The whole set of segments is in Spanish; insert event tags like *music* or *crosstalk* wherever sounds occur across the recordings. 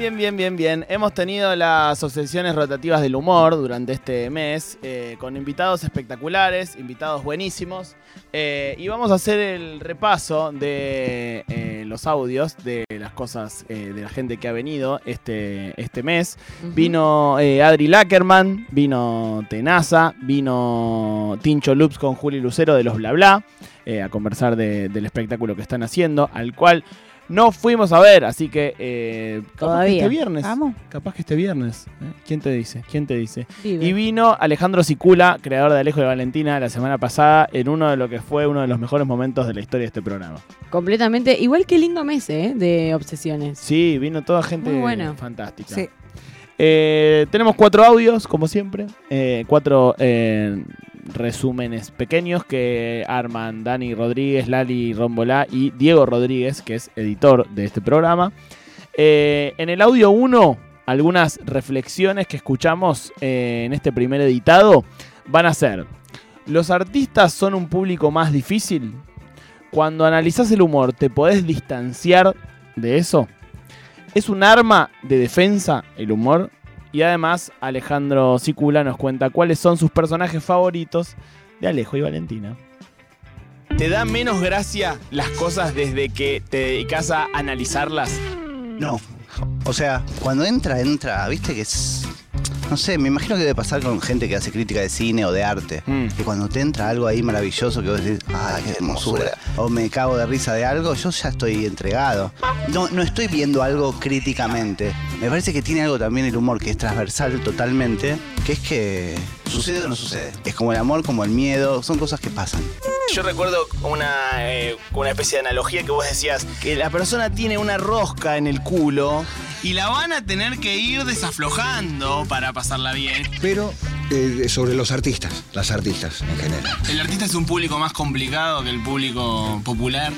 bien, bien, bien, bien. Hemos tenido las obsesiones rotativas del humor durante este mes, eh, con invitados espectaculares, invitados buenísimos. eh, y vamos a hacer el repaso de eh, los audios de las cosas de la gente que ha venido este, este mes. Vino Adri Lackerman, vino Tenaza, vino Tincho Loops con Juli Lucero de los Bla Bla, a conversar de- del espectáculo que están haciendo, al cual no fuimos a ver, así que eh, capaz que este viernes. Vamos. Capaz que este viernes. ¿eh? ¿Quién te dice? ¿Quién te dice? Vive. Y vino Alejandro Sicula, creador de Alejo de Valentina, la semana pasada, en uno de lo que fue uno de los mejores momentos de la historia de este programa. Completamente. Igual que lindo mes, ¿eh? De obsesiones. Sí, vino toda gente Muy bueno. fantástica. Sí. Eh, tenemos cuatro audios, como siempre. eh, cuatro eh, resúmenes pequeños que arman Dani Rodríguez, Lali Rombolá y Diego Rodríguez, que es editor de este programa. Eh, en el audio 1, algunas reflexiones que escuchamos eh, en este primer editado van a ser, ¿los artistas son un público más difícil? Cuando analizás el humor, ¿te podés distanciar de eso? ¿Es un arma de defensa el humor? Y además Alejandro Sicula nos cuenta cuáles son sus personajes favoritos de Alejo y Valentina. ¿Te da menos gracia las cosas desde que te dedicas a analizarlas? No. O sea, cuando entra, entra, viste que es. No sé, me imagino que debe pasar con gente que hace crítica de cine o de arte. Mm. Que cuando te entra algo ahí maravilloso que vos decís, ah, qué hermosura. O me cago de risa de algo, yo ya estoy entregado. No, no estoy viendo algo críticamente. Me parece que tiene algo también el humor que es transversal totalmente, que es que sucede o no sucede. Es como el amor, como el miedo, son cosas que pasan. Yo recuerdo una, eh, una especie de analogía que vos decías, que la persona tiene una rosca en el culo y la van a tener que ir desaflojando para pasarla bien. Pero eh, sobre los artistas, las artistas en general. ¿El artista es un público más complicado que el público popular?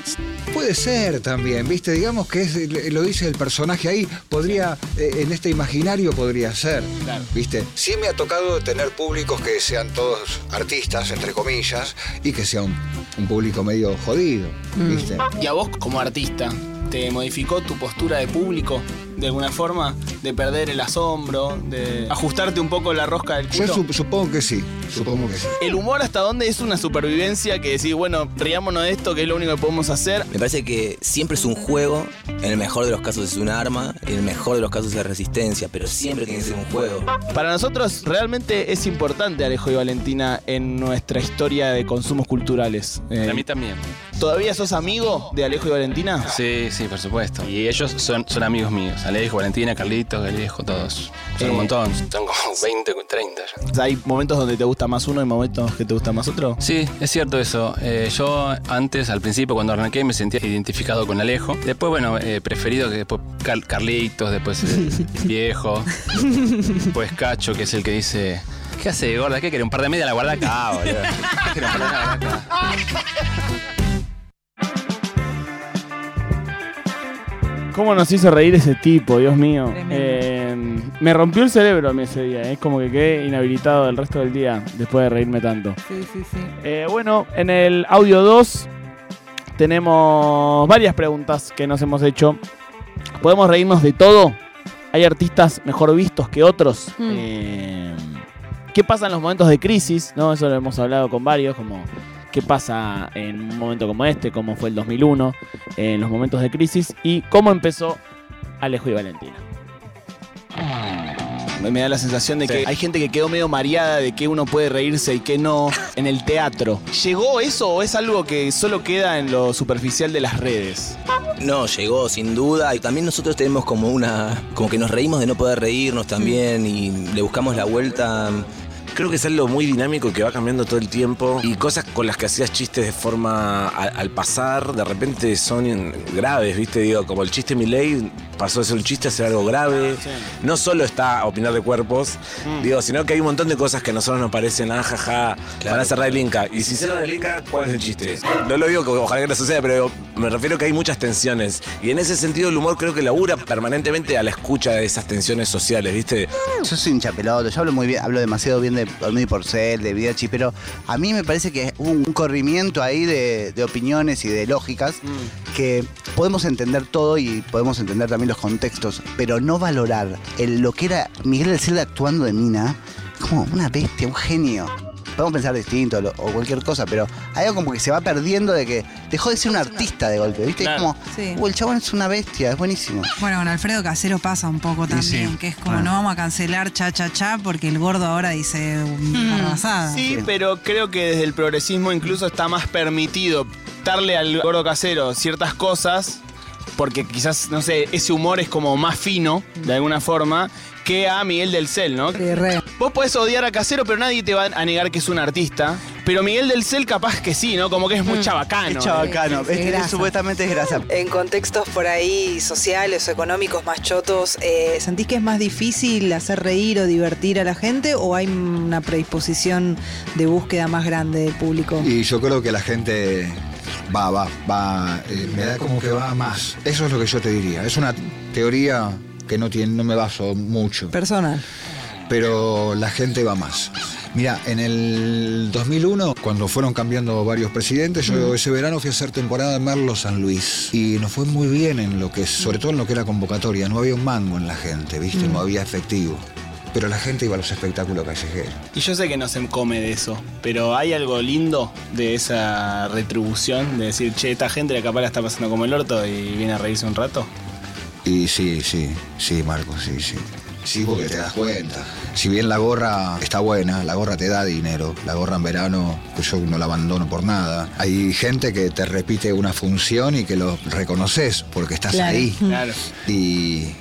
Puede ser también, ¿viste? Digamos que es, lo dice el personaje ahí, podría, eh, en este imaginario podría ser, Claro. ¿viste? Sí me ha tocado tener públicos que sean todos artistas, entre comillas, y que sea un, un público medio jodido, ¿viste? ¿Y a vos como artista, te modificó tu postura de público de alguna forma? ¿De perder el asombro? ¿De ajustarte un poco la rosca del Yo culo? sup- supongo que sí, supongo que sí. ¿El humor hasta dónde es una supervivencia que decís, bueno, riámonos de esto, que es lo único que podemos hacer? Me parece que siempre es un juego, en el mejor de los casos es un arma, en el mejor de los casos es resistencia, pero siempre tiene que ser un juego. Para nosotros realmente es importante Alejo y Valentina en nuestra historia de consumos culturales. Eh, Para mí también. ¿Todavía sos amigo de Alejo y Valentina? Sí, sí, por supuesto. Y ellos son, son amigos míos. Alejo, Valentina, Carlitos, Alejo, todos. Son Eh. un montón. Son como 20, 30 ya. ¿Hay momentos donde te gusta más uno y momentos que te gusta más otro? Sí, es cierto eso. Eh, yo antes, al principio, cuando arranqué, me sentía identificado con Alejo. Después, bueno, eh, preferido que después Car- Carlitos, después el *laughs* viejo, después Cacho, que es el que dice... ¿Qué hace, gorda? ¿Qué quiere? ¿Un par de media la guarda acá, boludo? ¿Qué quiere un par de media la guarda acá? ¿Cómo nos hizo reír ese tipo, Dios mío? Tremendo. Eh, me rompió el cerebro a mí ese día. Es como que quedé inhabilitado el resto del día después de reírme tanto. Sí, sí, sí. Eh, bueno, en el audio 2 tenemos varias preguntas que nos hemos hecho. ¿Podemos reírnos de todo? ¿Hay artistas mejor vistos que otros? Hmm. Eh, ¿Qué pasa en los momentos de crisis? ¿No? Eso lo hemos hablado con varios, como qué pasa en un momento como este, como fue el 2001, en los momentos de crisis, y cómo empezó Alejo y Valentina. Me da la sensación de que hay gente que quedó medio mareada de que uno puede reírse y que no en el teatro. ¿Llegó eso o es algo que solo queda en lo superficial de las redes? No, llegó sin duda y también nosotros tenemos como una, como que nos reímos de no poder reírnos también y le buscamos la vuelta. Creo que es algo muy dinámico que va cambiando todo el tiempo y cosas con las que hacías chistes de forma a- al pasar, de repente son graves, ¿viste? Digo, como el chiste Milei pasó de ser un chiste a ser algo grave. No solo está a opinar de cuerpos, digo, sino que hay un montón de cosas que a nosotros nos parecen, ah, jaja, Claro. para cerrar el Inca. Y si cierran el Inca, ¿cuál es el chiste? No lo digo que ojalá que no suceda, pero me refiero que hay muchas tensiones. Y en ese sentido el humor creo que labura permanentemente a la escucha de esas tensiones sociales, ¿viste? Yo soy hincha pelota, yo hablo muy bien, hablo demasiado bien de de Olmedo y Porcel, de Vidachi, pero a mí me parece que hubo un corrimiento ahí de, de opiniones y de lógicas que podemos entender todo y podemos entender también los contextos, pero no valorar el, lo que era Miguel del Cel actuando de Mina como una bestia, un genio. Podemos pensar distinto lo- o cualquier cosa, pero hay algo como que se va perdiendo de que dejó de ser un artista de golpe, ¿viste? Claro. Es como, Sí. "Uh, el chabón es una bestia, es buenísimo. Bueno, con Alfredo Casero pasa un poco también, sí, que es como no vamos a cancelar cha cha cha porque el gordo ahora dice una barrabasada. Sí, pero creo que desde el progresismo incluso está más permitido darle al gordo casero ciertas cosas, porque quizás, no sé, ese humor es como más fino, de alguna forma, que a Miguel del Cel, ¿no? Sí, re. Vos podés odiar a Casero, pero nadie te va a negar que es un artista. Pero Miguel del Cel capaz que sí, ¿no? Como que es muy chabacano. Es chabacano, Sí, sí, es- es es- grasa. supuestamente es grasa. En contextos por ahí sociales o económicos más chotos, eh, ¿Sentís que es más difícil hacer reír o divertir a la gente o hay una predisposición de búsqueda más grande del público? Y yo creo que la gente va, va, va, eh, me da como que va más. Eso es lo que yo te diría. Es una teoría que no, tiene, no me baso mucho, Personal. pero la gente va más. Mira, en el 2001, cuando fueron cambiando varios presidentes, yo ese verano fui a hacer temporada en Merlo San Luis. Y nos fue muy bien en lo que, sobre todo en lo que era convocatoria. No había un mango en la gente, ¿viste? No había efectivo. Pero la gente iba a los espectáculos callejeros. Y yo sé que no se come de eso, pero hay algo lindo de esa retribución, de decir, che, esta gente la capaz la está pasando como el orto y viene a reírse un rato. Y sí, sí, sí, Marco, sí, sí. Sí, porque te das cuenta. Si bien la gorra está buena, la gorra te da dinero. La gorra en verano, pues yo no la abandono por nada. Hay gente que te repite una función y que lo reconoces porque estás Claro. ahí. Claro. Y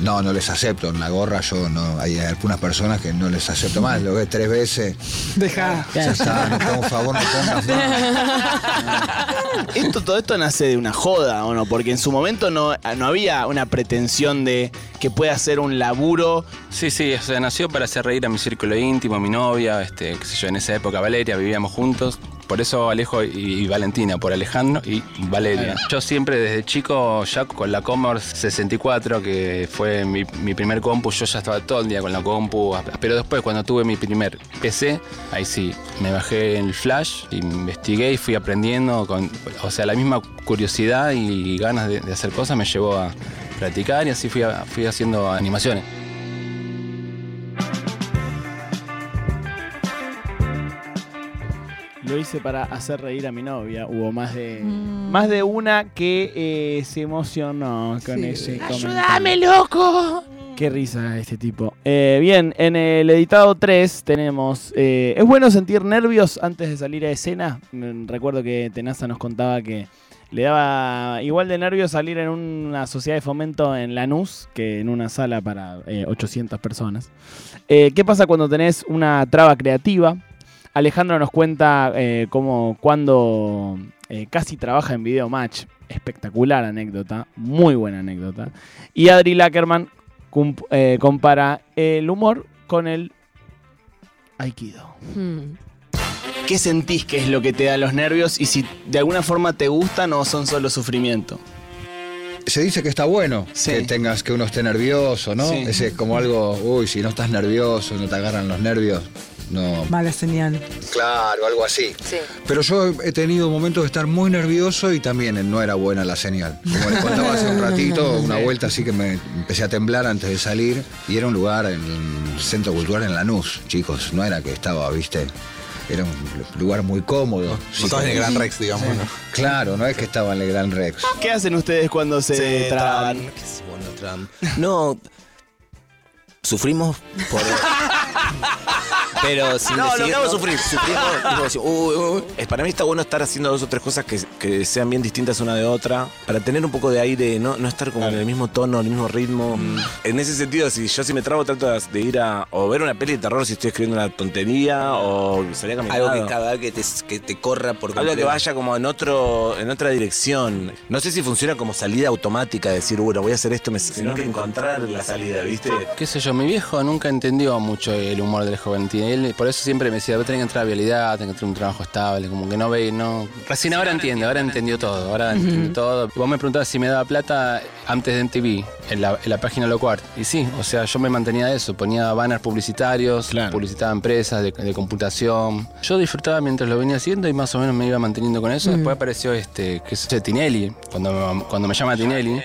no, no les acepto. En la gorra yo no. Hay algunas personas que no les acepto más. Lo ves tres veces. Deja. Ya está, no, por favor, no pongas *laughs* más. Esto, todo esto nace de una joda, ¿o no? Porque en su momento no, no había una pretensión de que pueda ser un laburo. Sí, sí, o sea, nació para hacer reír a mi círculo íntimo, a mi novia, este, qué sé yo, en esa época Valeria, vivíamos juntos. Por eso Alejo y, Valentina, por Alejandro y Valeria. Yo siempre desde chico, ya con la Commodore 64, que fue mi, primer compu, yo ya estaba todo el día con la compu. Pero después, cuando tuve mi primer PC, ahí sí, me bajé en el flash, investigué y fui aprendiendo. O sea, la misma curiosidad y ganas de, hacer cosas me llevó a practicar y así fui haciendo animaciones. Lo hice para hacer reír a mi novia. Hubo más de más de una que eh, se emocionó con Sí. ese ¡Ayúdame, loco! Qué risa este tipo. Eh, bien, en el editado 3 tenemos... eh, ¿Es bueno sentir nervios antes de salir a escena? Mm, Recuerdo que Tenaza nos contaba que le daba igual de nervios salir en una sociedad de fomento en Lanús que en una sala para eh, 800 personas. Eh, ¿Qué pasa cuando tenés una traba creativa? Alejandro nos cuenta eh, cómo cuando eh, casi trabaja en Video Match. Espectacular anécdota, muy buena anécdota. Y Adri Lackerman eh, compara el humor con el Aikido. Hmm. ¿Qué sentís que es lo que te da los nervios y si de alguna forma te gustan o son solo sufrimiento? Se dice que está bueno Sí. que tengas que uno esté nervioso, ¿no? Sí. Ese es como algo, uy, si no estás nervioso, no te agarran los nervios, no. Mala señal. Claro, algo así. sí. Pero yo he tenido momentos de estar muy nervioso y también no era buena la señal. Como les contaba hace un *laughs* ratito, una vuelta así que me empecé a temblar antes de salir y era un lugar en el Centro Cultural en Lanús, chicos, no era que estaba, viste, era un lugar muy cómodo. No estabas en el Gran Rex, digamos, ¿no? Claro, no es que estaba en el Gran Rex. ¿Qué hacen ustedes cuando se Se. No, sufrimos por... *laughs* Pero *laughs* sin No, lo es sufrir. Sufrimos, *laughs* tipo, uy, uy. Es, para mí está bueno estar haciendo dos o tres cosas que, que sean bien distintas una de otra, para tener un poco de aire, no, no estar como en el mismo tono, el mismo ritmo. En ese sentido, si yo si me trabo trato de- de ir a o ver una peli de terror si estoy escribiendo una tontería o salir a caminar. Algo que cada vez que te, que te corra por Algo que completo. vaya como en otro en otra dirección. No sé si funciona como salida automática, decir, bueno, voy a hacer esto, me- sino que encontrar la salida, ¿viste? qué sé yo, mi viejo nunca entendió mucho el humor del joven. Tiene- Y él, por eso siempre me decía, vos tenés que entrar a vialidad, tenés que tener un trabajo estable, como que no ve, no. Recién ahora entiende, ahora entendió todo, ahora entiende todo. Y vos me preguntabas si me daba plata antes de MTV, en la, en la página Locuart. Y sí, o sea, yo me mantenía de eso, ponía banners publicitarios, publicitaba empresas de, de computación. Yo disfrutaba mientras lo venía haciendo y más o menos me iba manteniendo con eso. Después apareció este, que es Tinelli, cuando, cuando me llama Tinelli,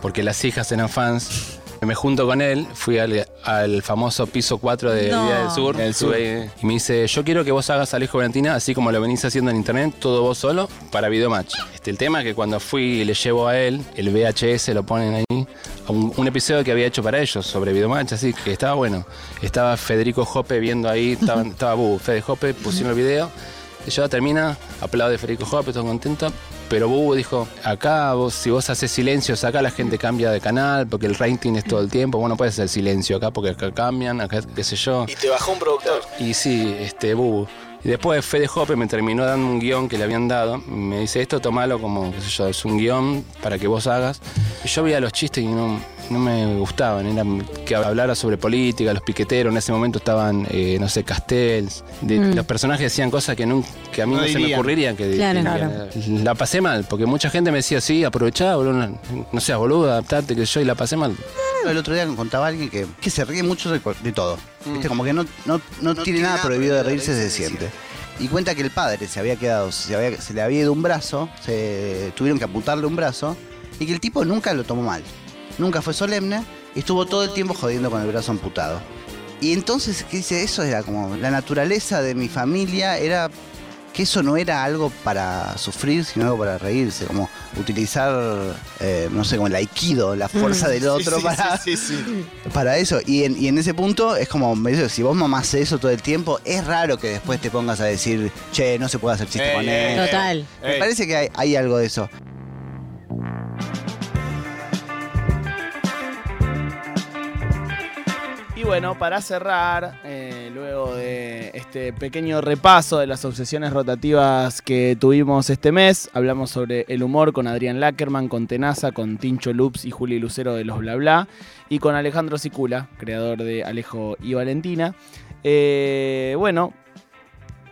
porque las hijas eran fans. Me junto con él, fui al, al famoso piso 4 de No. Del Sur, Del Sur. Y me dice, yo quiero que vos hagas Alejo Valentina así como lo venís haciendo en internet, todo vos solo, para Videomatch. Este, el tema es que cuando fui y le llevo a él, el VHS lo ponen ahí, a un, un episodio que había hecho para ellos sobre Videomatch, así que estaba bueno. Estaba Federico Jope viendo ahí, estaba, *laughs* estaba Bubu, Fede Jope, pusieron el video, y yo termina, aplaude Federico Jope, todo contento. Pero Bubu dijo, acá vos, si vos haces silencios, acá la gente cambia de canal porque el rating es todo el tiempo. Vos no puedes hacer silencio acá porque acá cambian, acá qué sé yo. Y te bajó un productor. Y sí, este, Bubu. Y después Fede Hoppe me terminó dando un guion que le habían dado. Me dice, esto tomalo como, qué sé yo, es un guion para que vos hagas. Y yo veía los chistes y no, no me gustaban. Era que hablara sobre política, los piqueteros. En ese momento estaban, eh, no sé, Castells. De- Mm. Los personajes decían cosas que, nun- que a mí No no, se me ocurrirían que Claro. que- Claro. La pasé mal, porque mucha gente me decía, sí, aprovechá, boludo, no, seas boludo, adaptate, que yo, y la pasé mal. El otro día me contaba alguien que, que se ríe mucho de, de todo. ¿Viste? Como que no, no, no, tiene nada prohibido de reírse desde siempre. Y cuenta que el padre se había quedado, se, había- se le había ido un brazo, se tuvieron que amputarle un brazo, y que el tipo nunca lo tomó mal. Nunca fue solemne y estuvo todo el tiempo jodiendo con el brazo amputado. Y entonces, ¿qué dice? Eso era como la naturaleza de mi familia, era que eso no era algo para sufrir, sino algo para reírse, como utilizar, eh, no sé, como el aikido, la fuerza Mm. del otro Sí, sí, para, sí, sí, sí. para eso. Y en, y en ese punto es como, me dice, si vos mamás eso todo el tiempo, es raro que después te pongas a decir, che, no se puede hacer chiste Ey, con él. ey. Total. Me Ey. parece que hay, hay algo de eso. Y bueno, para cerrar, eh, luego de este pequeño repaso de las obsesiones rotativas que tuvimos este mes, hablamos sobre el humor con Adrián Lackerman, con Tenaza, con Tincho Loops y Juli Lucero de los Bla Bla, y con Alejandro Sicula, creador de Alejo y Valentina. Eh, bueno,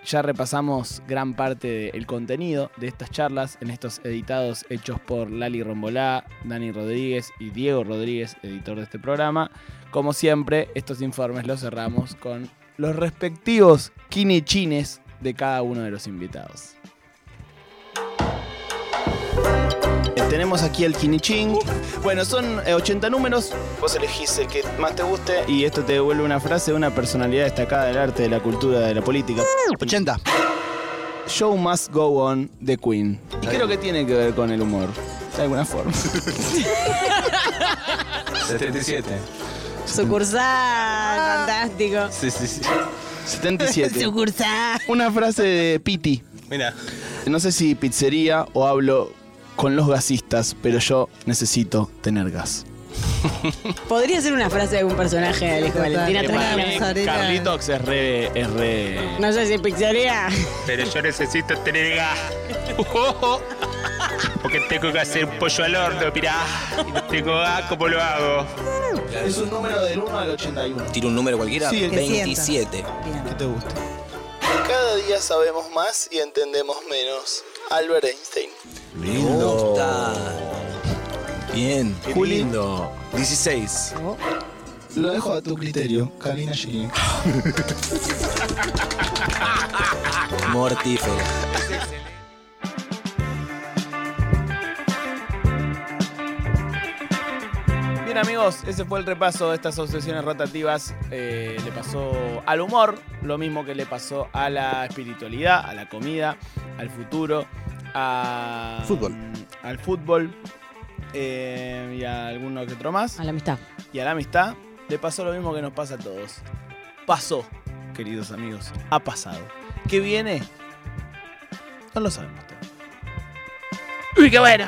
ya repasamos gran parte del contenido de estas charlas en estos editados hechos por Lali Rombolá, Dani Rodríguez y Diego Rodríguez, editor de este programa. Como siempre, estos informes los cerramos con los respectivos quinichines de cada uno de los invitados. Tenemos aquí el quinichín. Bueno, son eh, 80 números. Vos elegís el que más te guste y esto te devuelve una frase de una personalidad destacada del arte, de la cultura, de la política. 80. Show must go on de Queen. Y creo que tiene que ver con el humor. De alguna forma. *laughs* 77. Sucursal, fantástico. Sí, sí, sí. 77. Sucursal. Una frase de Piti. Mira. No sé si pizzería o hablo con los gasistas, pero yo necesito tener gas. *laughs* Podría ser una frase de algún personaje de Alejo Valentina tranquilamente. Carlitos es re, es re. No sé si pizzería. Pero yo necesito tener gas. *laughs* Porque tengo que hacer un pollo al horno, mirá. No tengo gas, ¿cómo lo hago? Es un número del 1 al 81. ¿Tiro un número cualquiera? Sí, el que 27. ¿Qué te gusta? Cada día sabemos más y entendemos menos. Albert Einstein. Bien. Qué Juli. lindo. 16. Lo dejo a tu criterio, Karina Gini. *laughs* Mortífero. Bien amigos, ese fue el repaso de estas obsesiones rotativas. Eh, le pasó al humor, lo mismo que le pasó a la espiritualidad, a la comida, al futuro, a, Fútbol. Al fútbol eh, y a alguno que otro más. A la amistad. Y a la amistad le pasó lo mismo que nos pasa a todos. Pasó, queridos amigos, ha pasado. ¿Qué viene? No lo sabemos todavía. Uy, qué bueno.